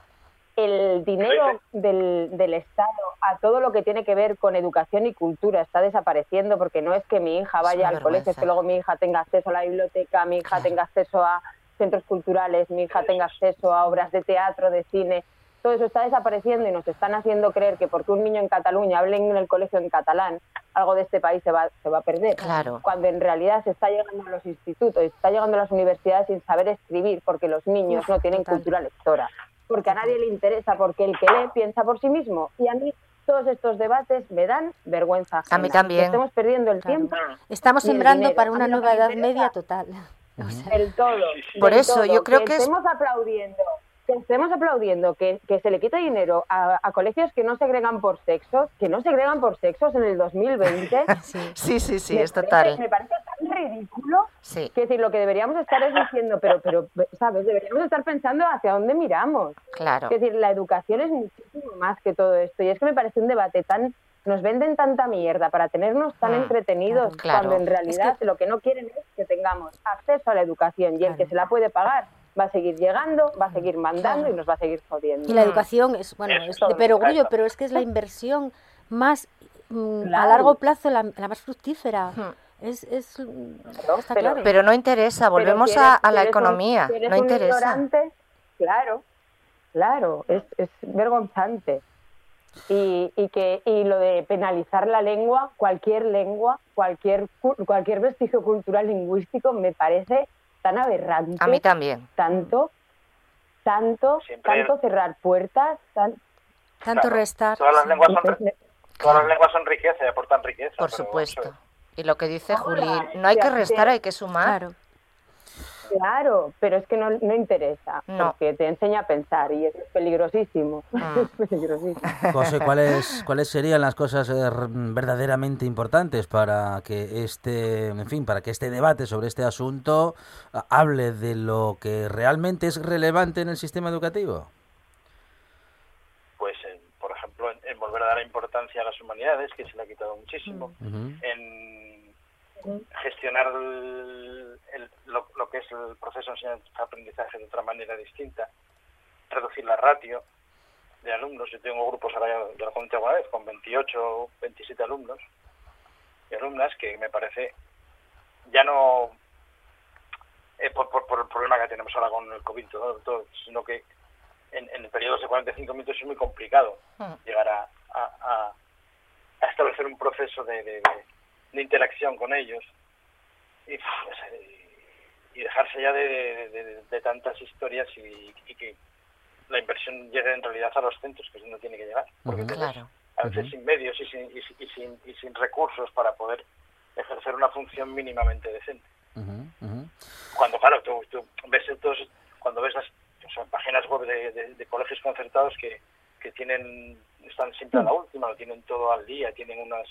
el dinero del, del, Estado a todo lo que tiene que ver con educación y cultura está desapareciendo porque no es que mi hija vaya al colegio, es que luego mi hija tenga acceso a la biblioteca, mi hija tenga acceso a centros culturales, mi hija tenga acceso a obras de teatro, de cine. Todo eso está desapareciendo y nos están haciendo creer que porque un niño en Cataluña hable en el colegio en catalán, algo de este país se va, se va a perder. Claro. Cuando en realidad se está llegando a los institutos, se está llegando a las universidades sin saber escribir porque los niños no tienen cultura lectora porque a nadie le interesa, porque el que lee piensa por sí mismo. Y a mí todos estos debates me dan vergüenza. A mí también. Estamos perdiendo el tiempo. Estamos sembrando para una nueva edad media total. El todo. Por eso yo creo que, estemos aplaudiendo que estemos aplaudiendo que, que se le quita dinero a, a, colegios que no segregan por sexos, que no segregan por sexos en el 2020. <laughs> sí, sí, sí, es total. me parece tan ridículo. Sí. Que decir, lo que deberíamos estar es diciendo, pero, pero, ¿sabes? Deberíamos estar pensando hacia dónde miramos. Claro. Es decir, la educación es muchísimo más que todo esto. Y es que me parece un debate tan nos venden tanta mierda para tenernos tan mm, entretenidos cuando en realidad lo que no quieren es que tengamos acceso a la educación y el que se la puede pagar va a seguir llegando, va a seguir mandando y nos va a seguir jodiendo. Y la educación es, bueno, es de perogrullo, pero es que es la inversión más mm, a largo plazo, la, más fructífera. Es, es, está pero, claro. pero no interesa, volvemos a, la economía, no interesa. Claro, claro, es, es vergonzante. Y, y, que y lo de penalizar la lengua, cualquier lengua, cualquier cualquier vestigio cultural lingüístico me parece tan aberrante. A mí también. Tanto, tanto, tanto cerrar puertas, tanto restar. Todas las, lenguas son, todas las lenguas son riqueza y aportan riqueza. Por supuesto. Y lo que dice Juli, no hay que restar, hay que sumar. Claro. Claro, pero es que no, no interesa, porque te enseña a pensar y es peligrosísimo. Ah. <laughs> José, ¿cuáles, ¿cuáles serían las cosas eh, verdaderamente importantes para que este, en fin, para que este debate sobre este asunto hable de lo que realmente es relevante en el sistema educativo? Pues, por ejemplo, en, volver a dar importancia a las humanidades, que se le ha quitado muchísimo, en gestionar lo, que es el proceso de enseñanza-aprendizaje de otra manera distinta, reducir la ratio de alumnos. Yo tengo grupos ahora, ya lo conté alguna vez, con 28 o 27 alumnos y alumnas que me parece ya no eh, por, por, el problema que tenemos ahora con el COVID, todo, sino que en, en periodos de 45 minutos es muy complicado hmm. llegar a, a, a, establecer un proceso de de interacción con ellos y, pues, y dejarse ya de, de, tantas historias y, que la inversión llegue en realidad a los centros, que es donde tiene que llegar. Porque a veces sin medios y sin, y, sin, y sin recursos para poder ejercer una función mínimamente decente. Cuando, claro, tú, ves estos, cuando ves las páginas web de, de, colegios concertados que, que tienen están siempre a la última, lo tienen todo al día, tienen unas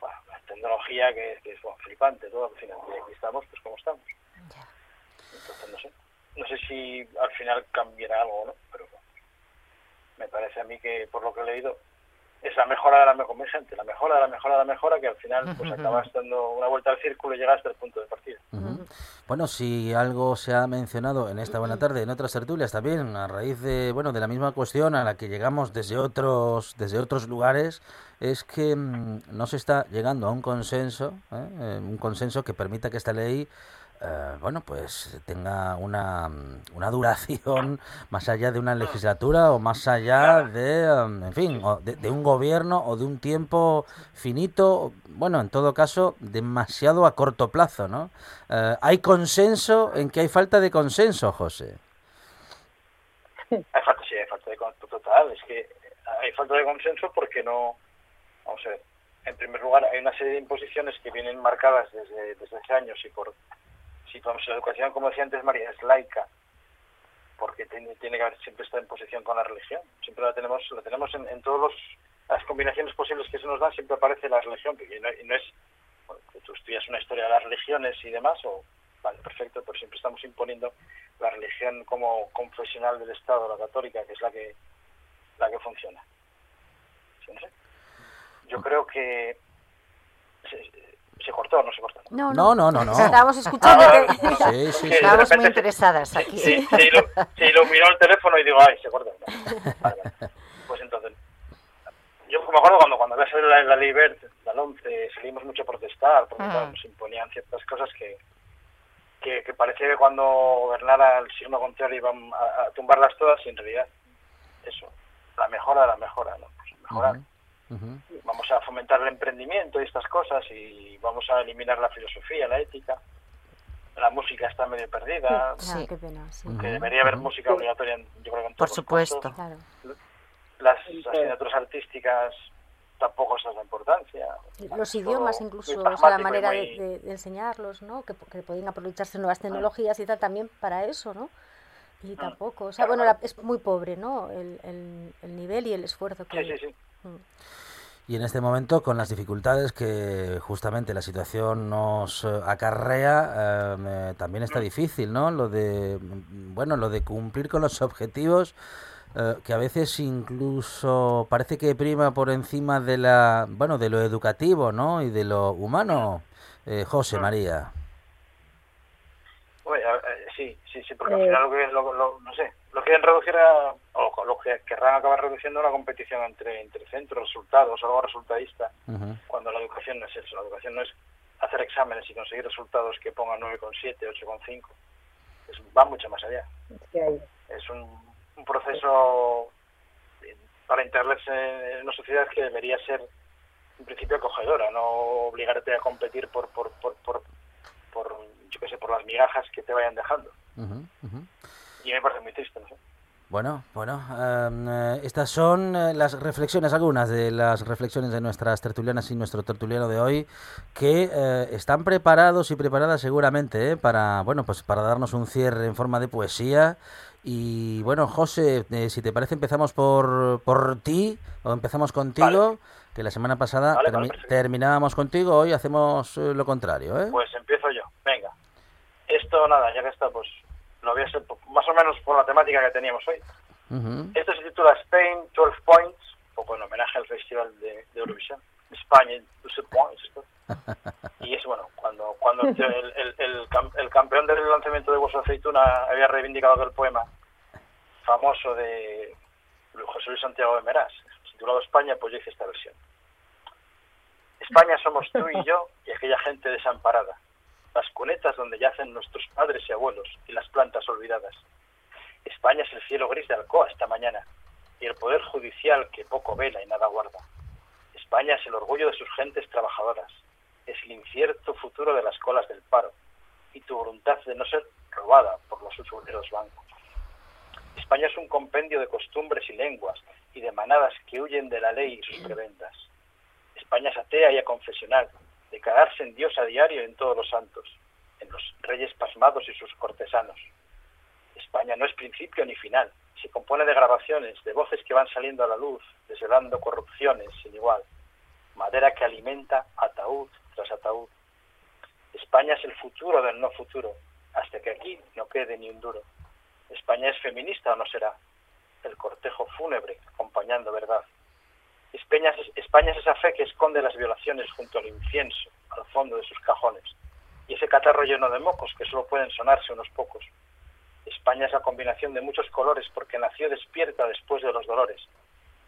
bueno, tecnología que, es flipante, todo al final. Y aquí estamos, pues como estamos. Entonces, no sé. No sé si al final cambiará algo o no, pero me parece a mí que, por lo que he leído, es la mejora de la mejora, gente, la mejora de la mejora de la mejora, que al final pues acabas dando una vuelta al círculo y llegas hasta el punto de partida. Bueno, si algo se ha mencionado en esta buena tarde, en otras tertulias también, a raíz de, bueno, de la misma cuestión a la que llegamos desde otros, desde otros lugares, es que mm, no se está llegando a un consenso, ¿eh? Eh, un consenso que permita que esta ley eh, bueno, pues tenga una, una, duración <laughs> más allá de una legislatura o más allá de, em, en fin, de, un gobierno o de un tiempo finito, bueno, en todo caso, demasiado a corto plazo, ¿no? Eh, ¿Hay consenso en que hay falta de consenso, José? Hay falta, sí, hay falta de consenso total. Es que hay falta de consenso porque no, vamos a ver, en primer lugar, hay una serie de imposiciones que vienen marcadas desde, desde hace años y por si la educación, como decía antes María, es laica, porque tiene, tiene que haber siempre esta imposición con la religión. Siempre la tenemos, la tenemos en, en todas las combinaciones posibles que se nos dan, siempre aparece la religión, y no, es, que tú estudias una historia de las religiones y demás, o vale, perfecto, pero siempre estamos imponiendo la religión como confesional del Estado, la católica, que es la que la que funciona. Yo creo que se cortó, no se cortó. No, no, no, no. Estábamos escuchando ah, que... <laughs> Sí, sí, Estábamos muy interesadas aquí. Sí, sí, lo, sí, lo miró el teléfono y digo, ay, se cortó. Pues entonces, yo me acuerdo cuando, cuando había salido la, la ley verde, la 11, salimos mucho a protestar, porque uh nos imponían ciertas cosas que, que, que, parecía que cuando gobernara el signo contrario iban a, tumbarlas todas y en realidad, eso, la mejora, la mejora, ¿no? Pues mejorar. Vamos a fomentar el emprendimiento y estas cosas y vamos a eliminar la filosofía, la ética. La música está medio perdida. Sí, qué pena. Que debería haber música obligatoria, yo creo que en Por supuesto. Las asignaturas artísticas tampoco es la importancia. Los idiomas incluso, o sea, la manera de, enseñarlos, ¿no? Que, que pueden aprovecharse nuevas tecnologías y tal también para eso, ¿no? Y mm. tampoco, o sea, bueno, es muy pobre, ¿no? El, el, nivel y el esfuerzo que... Sí, sí, sí. Y en este momento, con las dificultades que justamente la situación nos eh, acarrea, em, eh, también está difícil, ¿no? Lo de, bueno, lo de cumplir con los objetivos eh, que a veces incluso parece que prima por encima de la, bueno, de lo educativo, ¿no? Y de lo humano, José María. sí, sí, sí, porque al final lo que, lo, no sé, lo quieren reducir a, o lo que querrán acabar reduciendo una competición entre, entre centros, resultados, algo resultadista, cuando la educación no es eso, la educación no es hacer exámenes y conseguir resultados que pongan 9,7, 8,5, va mucho más allá. Es un, un proceso para integrarse en una sociedad que debería ser en principio acogedora, no obligarte a competir por, por, por, por, por yo qué sé, por las migajas que te vayan dejando. Y me parece muy triste, no. Bueno, bueno, em, eh, estas son eh, las reflexiones, algunas de las reflexiones de nuestras tertulianas y nuestro tertuliano de hoy, que eh, están preparados y preparadas seguramente para, bueno, pues para darnos un cierre en forma de poesía. Y bueno, José, si te parece, empezamos por, por ti o empezamos contigo, que la semana pasada terminábamos contigo, hoy hacemos lo contrario, ¿eh? Pues empiezo yo, venga. Esto nada, ya que está, pues lo voy a hacer más o menos por la temática que teníamos hoy. Esto se titula Spain 12 Points, un poco en homenaje al Festival de, Eurovisión. España 12 Points. <laughs> Y es bueno, cuando, cuando el, el, el, campeón del lanzamiento de Hueso Aceituna había reivindicado el poema famoso de José Luis Santiago de Meras, titulado España, pues yo hice esta versión. España somos tú y yo y aquella gente desamparada las cunetas donde yacen nuestros padres y abuelos y las plantas olvidadas. España es el cielo gris de Alcoa esta mañana y el poder judicial que poco vela y nada guarda. España es el orgullo de sus gentes trabajadoras, es el incierto futuro de las colas del paro y tu voluntad de no ser robada por los usureros bancos. España es un compendio de costumbres y lenguas y de manadas que huyen de la ley y sus prebendas. España es atea y aconfesional, de cagarse en Dios a diario en todos los santos, en los reyes pasmados y sus cortesanos. España no es principio ni final, se compone de grabaciones, de voces que van saliendo a la luz, desvelando corrupciones sin igual, madera que alimenta ataúd tras ataúd. España es el futuro del no futuro, hasta que aquí no quede ni un duro. España es feminista o no será, el cortejo fúnebre acompañando verdad. España es, España es esa fe que esconde las violaciones junto al incienso, al fondo de sus cajones, y ese catarro lleno de mocos que solo pueden sonarse unos pocos. España es la combinación de muchos colores porque nació despierta después de los dolores,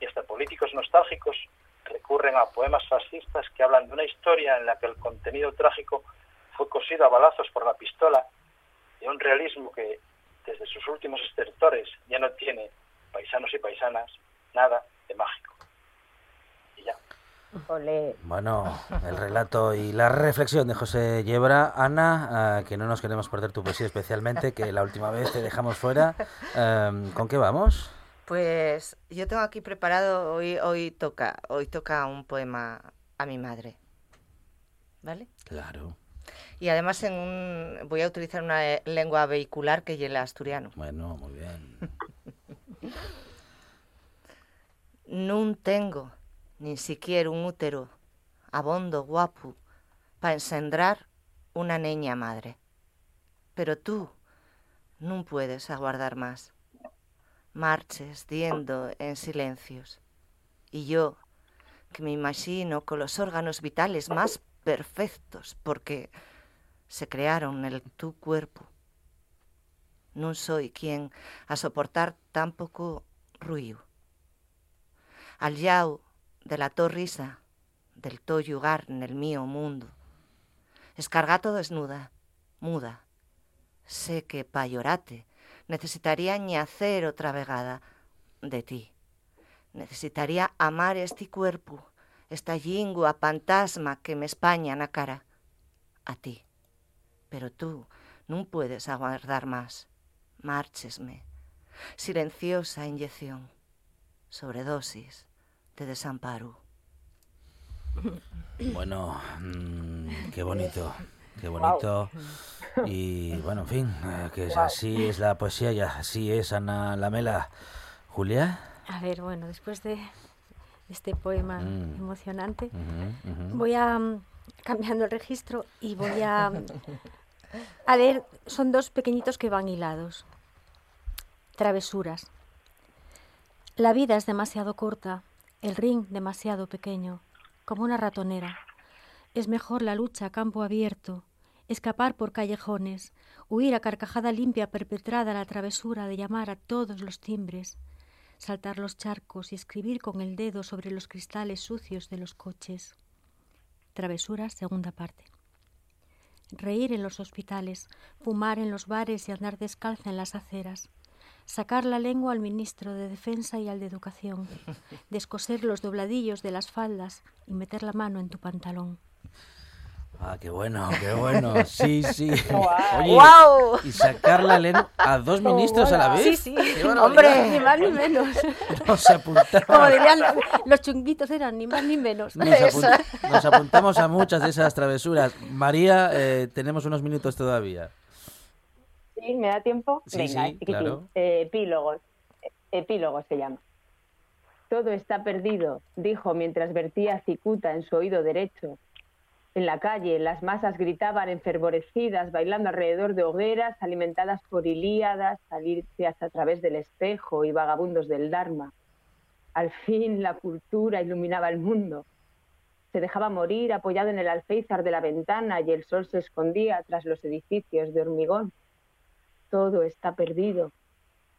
y hasta políticos nostálgicos recurren a poemas fascistas que hablan de una historia en la que el contenido trágico fue cosido a balazos por la pistola y un realismo que desde sus últimos estertores ya no tiene paisanos y paisanas nada de mágico. Ya. Bueno, el relato y la reflexión de José Yebra. Ana, que no nos queremos perder tu poesía especialmente, que la última vez te dejamos fuera. Em, ¿Con qué vamos? Pues yo tengo aquí preparado, hoy, hoy toca, hoy toca un poema a mi madre. ¿Vale? Claro. Y además en un, voy a utilizar una eh, lengua vehicular que es el asturiano. Bueno, muy bien. <laughs> no tengo ni siquiera un útero abondo guapo para ensendrar una niña madre. Pero tú no puedes aguardar más. Marches diendo en silencios. Y yo, que me imagino con los órganos vitales más perfectos, porque se crearon en tu cuerpo. No soy quien a soportar tan poco ruido. Al yao de la torrisa del to en el mío mundo. Escargato desnuda, muda. Sé que pa llorate necesitaría hacer otra vegada de ti. Necesitaría amar este cuerpo, esta lingua fantasma que me españa na cara. A ti. Pero tú no puedes aguardar más. Márchesme. Silenciosa inyección. Sobredosis de desamparo. <laughs> Bueno, mm, qué bonito, qué bonito. Y bueno, en fin, eh, que así es la poesía y así es Ana Lamela. Julia. A ver, bueno, después de este poema mm. emocionante, voy a mm, cambiando el registro y voy a a ver, son dos pequeñitos que van hilados. Travesuras. La vida es demasiado corta, el ring demasiado pequeño, como una ratonera. Es mejor la lucha a campo abierto, escapar por callejones, huir a carcajada limpia perpetrada la travesura de llamar a todos los timbres, saltar los charcos y escribir con el dedo sobre los cristales sucios de los coches. Travesura, segunda parte. Reír en los hospitales, fumar en los bares y andar descalza en las aceras sacar la lengua al ministro de Defensa y al de Educación, <laughs> descoser los dobladillos de las faldas y meter la mano en tu pantalón. Ah, qué bueno, qué bueno. <laughs> Sí, sí. Oye, Y sacar la lengua a dos ministros a la vez. Sí, sí. Hombre, ni más ni menos. <laughs> Nos apuntamos. Como dirían los chunguitos, eran ni más ni menos. Nos, apuntamos a muchas de esas travesuras. María, eh, tenemos unos minutos todavía. Sí, me da tiempo. Sí, Venga, claro. eh, epílogos. Epílogo se llama. Todo está perdido, dijo mientras vertía cicuta en su oído derecho. En la calle, las masas gritaban enfervorecidas, bailando alrededor de hogueras alimentadas por ilíadas, salircias a través del espejo y vagabundos del Dharma. Al fin la cultura iluminaba el mundo. Se dejaba morir apoyado en el alféizar de la ventana y el sol se escondía tras los edificios de hormigón todo está perdido.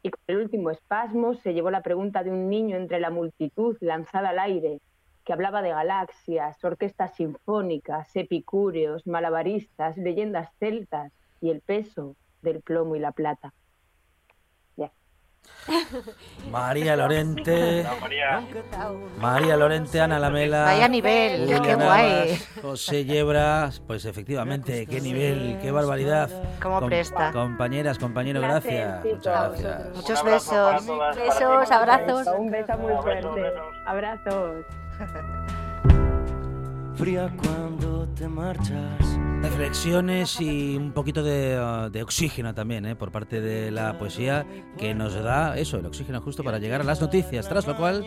Y con el último espasmo se llevó la pregunta de un niño entre la multitud lanzada al aire, que hablaba de galaxias, orquestas sinfónicas, epicúreos, malabaristas, leyendas celtas y el peso del plomo y la plata. <laughs> María Lorente. María. Lorente, Ana Lamela. Vaya nivel, qué guay. José Yebra, pues efectivamente, qué nivel, qué barbaridad. Cómo presta. Compañeras, compañeros, gracias. Muchas gracias. Muchos besos. Besos, abrazos. Un beso muy fuerte. Abrazos. <laughs> Fría cuando te marchas Reflexiones y un poquito de, uh, de oxígeno también ¿eh? por parte de la poesía que nos da eso, el oxígeno justo para llegar a las noticias, tras lo cual